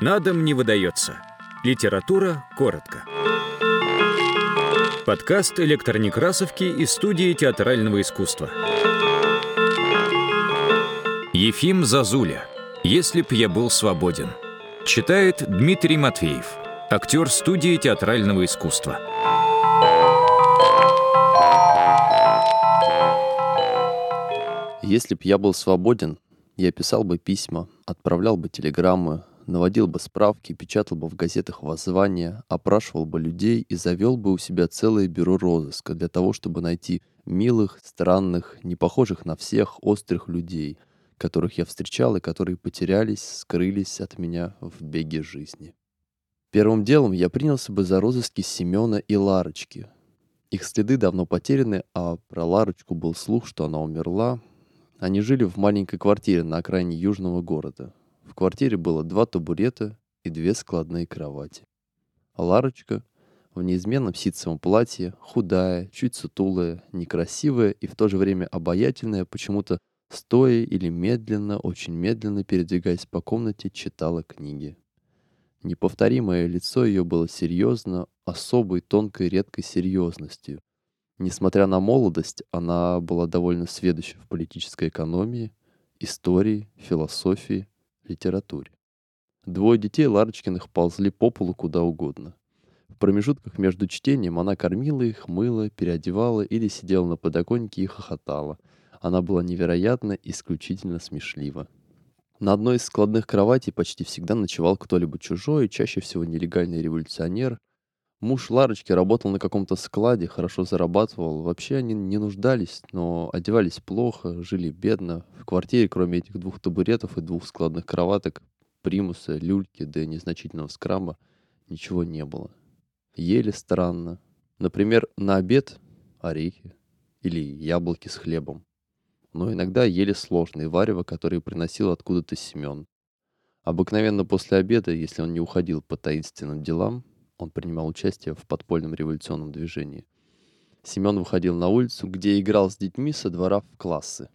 На дом не выдается. Литература коротко. Подкаст электронекрасовки из студии театрального искусства. Ефим Зазуля. «Если б я был свободен». Читает Дмитрий Матвеев, актер студии театрального искусства. Если б я был свободен, я писал бы письма, отправлял бы телеграммы, наводил бы справки, печатал бы в газетах воззвания, опрашивал бы людей и завел бы у себя целое бюро розыска для того, чтобы найти милых, странных, не похожих на всех острых людей, которых я встречал и которые потерялись, скрылись от меня в беге жизни. Первым делом я принялся бы за розыски Семена и Ларочки. Их следы давно потеряны, а про Ларочку был слух, что она умерла, они жили в маленькой квартире на окраине южного города. Квартире было два табурета и две складные кровати. А Ларочка в неизменном ситцевом платье, худая, чуть сутулая, некрасивая и в то же время обаятельная, почему-то стоя или медленно, очень медленно передвигаясь по комнате, читала книги. Неповторимое лицо ее было серьезно, особой, тонкой, редкой серьезностью, Несмотря на молодость, она была довольно сведуща в политической экономии, истории, философии, литературе. Двое детей Ларочкиных ползли по полу куда угодно. В промежутках между чтением она кормила их, мыла, переодевала или сидела на подоконнике и хохотала. Она была невероятно, исключительно смешлива. На одной из складных кроватей почти всегда ночевал кто-либо чужой, чаще всего нелегальный революционер, Муж Ларочки работал на каком-то складе, хорошо зарабатывал. Вообще они не нуждались, но одевались плохо, жили бедно. В квартире, кроме этих двух табуретов и двух складных кроваток, примуса, люльки, да и незначительного скрама, ничего не было. Ели странно. Например, на обед орехи или яблоки с хлебом. Но иногда ели сложные варево, которые приносил откуда-то Семен. Обыкновенно после обеда, если он не уходил по таинственным делам, он принимал участие в подпольном революционном движении. Семен выходил на улицу, где играл с детьми со двора в классы.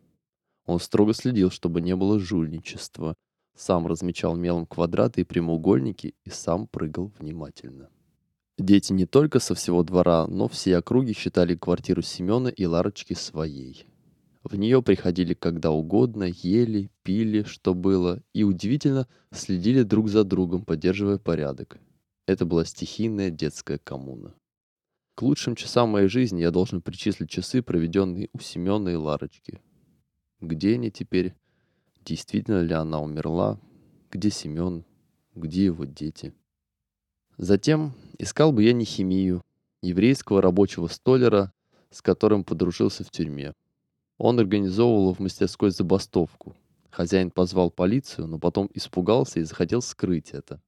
Он строго следил, чтобы не было жульничества, сам размечал мелом квадраты и прямоугольники и сам прыгал внимательно. Дети не только со всего двора, но все округи считали квартиру Семена и Ларочки своей. В нее приходили когда угодно, ели, пили, что было, и удивительно следили друг за другом, поддерживая порядок. Это была стихийная детская коммуна. К лучшим часам моей жизни я должен причислить часы, проведенные у Семена и Ларочки. Где они теперь? Действительно ли она умерла? Где Семен? Где его дети? Затем искал бы я не химию, еврейского рабочего столера, с которым подружился в тюрьме. Он организовывал в мастерской забастовку. Хозяин позвал полицию, но потом испугался и захотел скрыть это.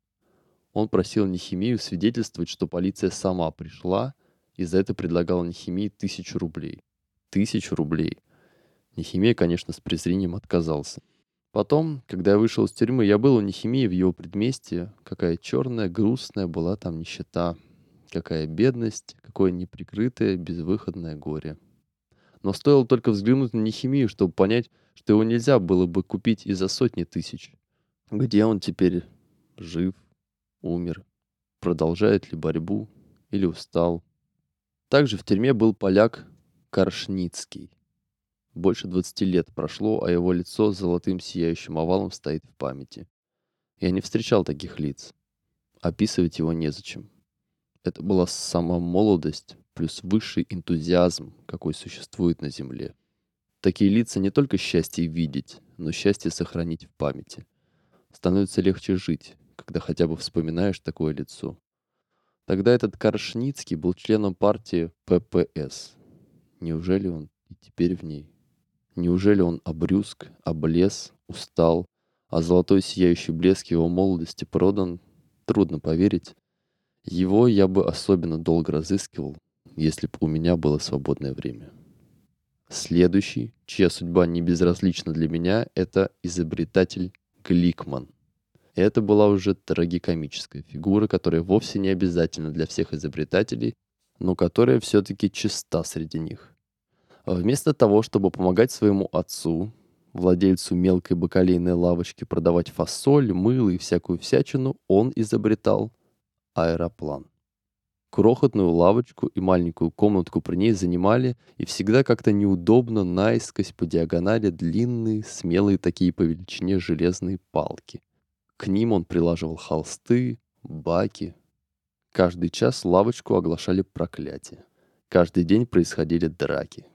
Он просил Нехимию свидетельствовать, что полиция сама пришла, и за это предлагал Нехимии тысячу рублей. Тысячу рублей. Нехимия, конечно, с презрением отказался. Потом, когда я вышел из тюрьмы, я был у Нехимии в его предместье. Какая черная, грустная была там нищета. Какая бедность, какое неприкрытое, безвыходное горе. Но стоило только взглянуть на Нехимию, чтобы понять, что его нельзя было бы купить и за сотни тысяч. Где он теперь? Жив? Умер, продолжает ли борьбу или устал. Также в тюрьме был поляк Каршницкий. Больше 20 лет прошло, а его лицо с золотым сияющим овалом стоит в памяти. Я не встречал таких лиц. Описывать его незачем. Это была сама молодость плюс высший энтузиазм, какой существует на земле. Такие лица не только счастье видеть, но счастье сохранить в памяти. Становится легче жить, когда хотя бы вспоминаешь такое лицо. Тогда этот Каршницкий был членом партии ППС. Неужели он и теперь в ней? Неужели он обрюзг, облез, устал, а золотой сияющий блеск его молодости продан? Трудно поверить. Его я бы особенно долго разыскивал, если бы у меня было свободное время. Следующий, чья судьба не безразлична для меня, это изобретатель Гликман. Это была уже трагикомическая фигура, которая вовсе не обязательна для всех изобретателей, но которая все-таки чиста среди них. Вместо того, чтобы помогать своему отцу, владельцу мелкой бакалейной лавочки продавать фасоль, мыло и всякую всячину, он изобретал аэроплан. Крохотную лавочку и маленькую комнатку при ней занимали и всегда как-то неудобно наискось по диагонали длинные, смелые такие по величине железные палки. К ним он прилаживал холсты, баки. Каждый час лавочку оглашали проклятия. Каждый день происходили драки.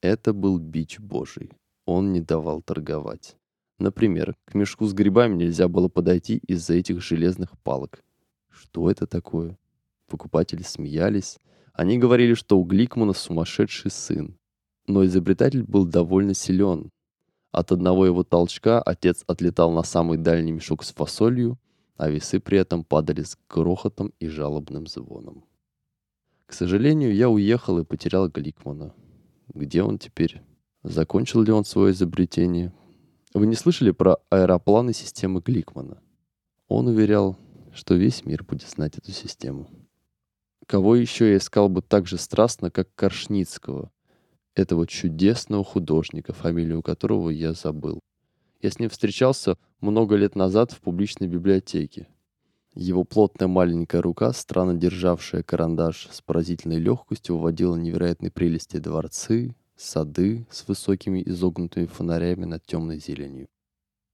Это был бич божий. Он не давал торговать. Например, к мешку с грибами нельзя было подойти из-за этих железных палок. Что это такое? Покупатели смеялись. Они говорили, что у Гликмана сумасшедший сын. Но изобретатель был довольно силен. От одного его толчка отец отлетал на самый дальний мешок с фасолью, а весы при этом падали с грохотом и жалобным звоном. К сожалению, я уехал и потерял Гликмана. Где он теперь? Закончил ли он свое изобретение? Вы не слышали про аэропланы системы Гликмана? Он уверял, что весь мир будет знать эту систему. Кого еще я искал бы так же страстно, как Коршницкого, этого чудесного художника, фамилию которого я забыл. Я с ним встречался много лет назад в публичной библиотеке. Его плотная маленькая рука, странно державшая карандаш, с поразительной легкостью выводила невероятной прелести дворцы, сады с высокими изогнутыми фонарями над темной зеленью.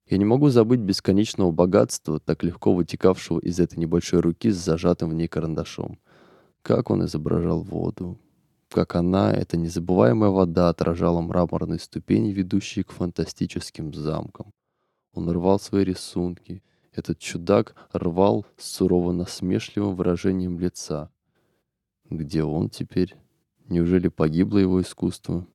Я не могу забыть бесконечного богатства, так легко вытекавшего из этой небольшой руки с зажатым в ней карандашом. Как он изображал воду. Как она, эта незабываемая вода, отражала мраморные ступени, ведущие к фантастическим замкам. Он рвал свои рисунки. Этот чудак рвал с сурово-насмешливым выражением лица. Где он теперь? Неужели погибло его искусство?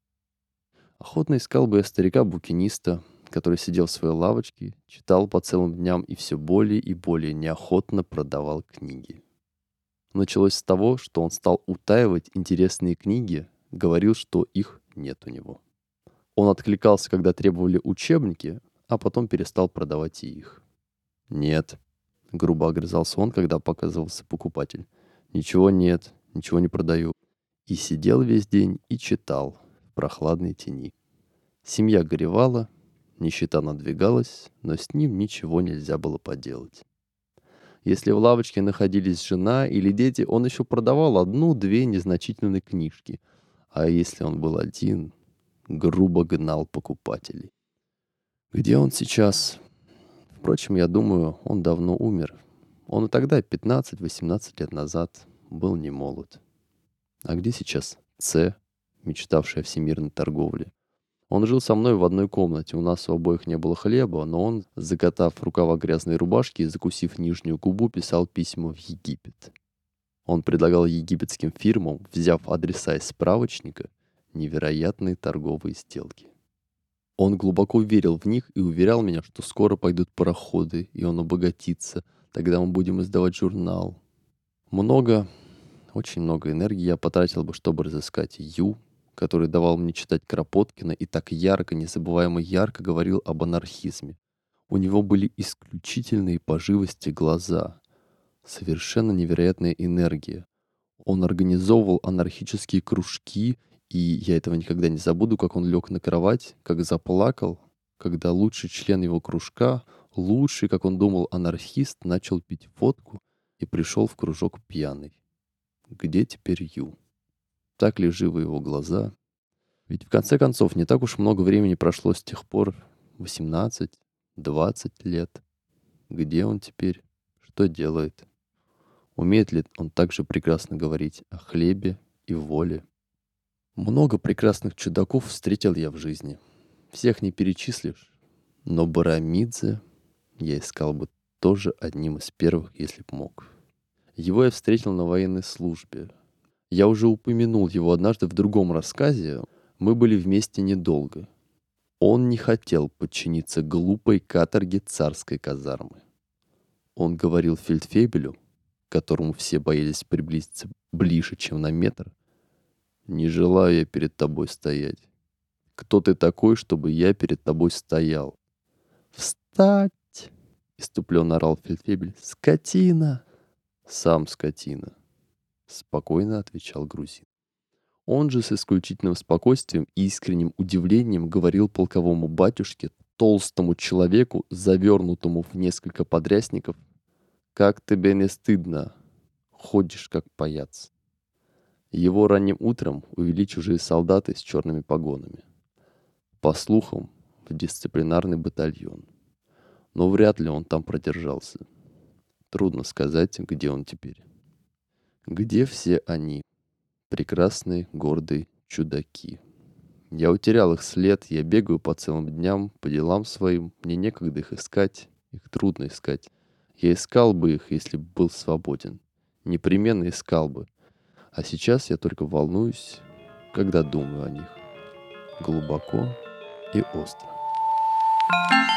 Охотно искал бы я старика-букиниста, который сидел в своей лавочке, читал по целым дням и все более и более неохотно продавал книги. Началось с того, что он стал утаивать интересные книги, говорил, что их нет у него. Он откликался, когда требовали учебники, а потом перестал продавать и их. «Нет», — грубо огрызался он, когда показывался покупатель. «Ничего нет, ничего не продаю». И сидел весь день и читал в прохладной тени. Семья горевала, нищета надвигалась, но с ним ничего нельзя было поделать. Если в лавочке находились жена или дети, он еще продавал одну-две незначительные книжки. А если он был один, грубо гнал покупателей. Где он сейчас? Впрочем, я думаю, он давно умер. Он и тогда, 15-18 лет назад, был не молод. А где сейчас Ц, мечтавшая о всемирной торговле? Он жил со мной в одной комнате, у нас у обоих не было хлеба, но он, закатав рукава грязной рубашки и закусив нижнюю губу, писал письма в Египет. Он предлагал египетским фирмам, взяв адреса из справочника, невероятные торговые сделки. Он глубоко верил в них и уверял меня, что скоро пойдут пароходы, и он обогатится, тогда мы будем издавать журнал. Много, очень много энергии я потратил бы, чтобы разыскать Ю, который давал мне читать Кропоткина и так ярко, незабываемо ярко говорил об анархизме. У него были исключительные по живости глаза, совершенно невероятная энергия. Он организовывал анархические кружки, и я этого никогда не забуду, как он лег на кровать, как заплакал, когда лучший член его кружка, лучший, как он думал, анархист, начал пить водку и пришел в кружок пьяный. Где теперь Ю? Так ли живы его глаза. Ведь в конце концов не так уж много времени прошло с тех пор, 18, 20 лет. Где он теперь? Что делает? Умеет ли он также прекрасно говорить о хлебе и воле? Много прекрасных чудаков встретил я в жизни. Всех не перечислишь. Но Барамидзе я искал бы тоже одним из первых, если б мог. Его я встретил на военной службе, я уже упомянул его однажды в другом рассказе. Мы были вместе недолго. Он не хотел подчиниться глупой каторге царской казармы. Он говорил фельдфебелю, которому все боялись приблизиться ближе, чем на метр, «Не желаю я перед тобой стоять. Кто ты такой, чтобы я перед тобой стоял?» «Встать!» — иступленно орал фельдфебель. «Скотина!» «Сам скотина!» — спокойно отвечал грузин. Он же с исключительным спокойствием и искренним удивлением говорил полковому батюшке, толстому человеку, завернутому в несколько подрясников, «Как тебе не стыдно? Ходишь как паяц». Его ранним утром увели чужие солдаты с черными погонами. По слухам, в дисциплинарный батальон. Но вряд ли он там продержался. Трудно сказать, где он теперь. Где все они, прекрасные, гордые чудаки? Я утерял их след, я бегаю по целым дням, по делам своим, мне некогда их искать, их трудно искать. Я искал бы их, если бы был свободен. Непременно искал бы. А сейчас я только волнуюсь, когда думаю о них. Глубоко и остро. thank you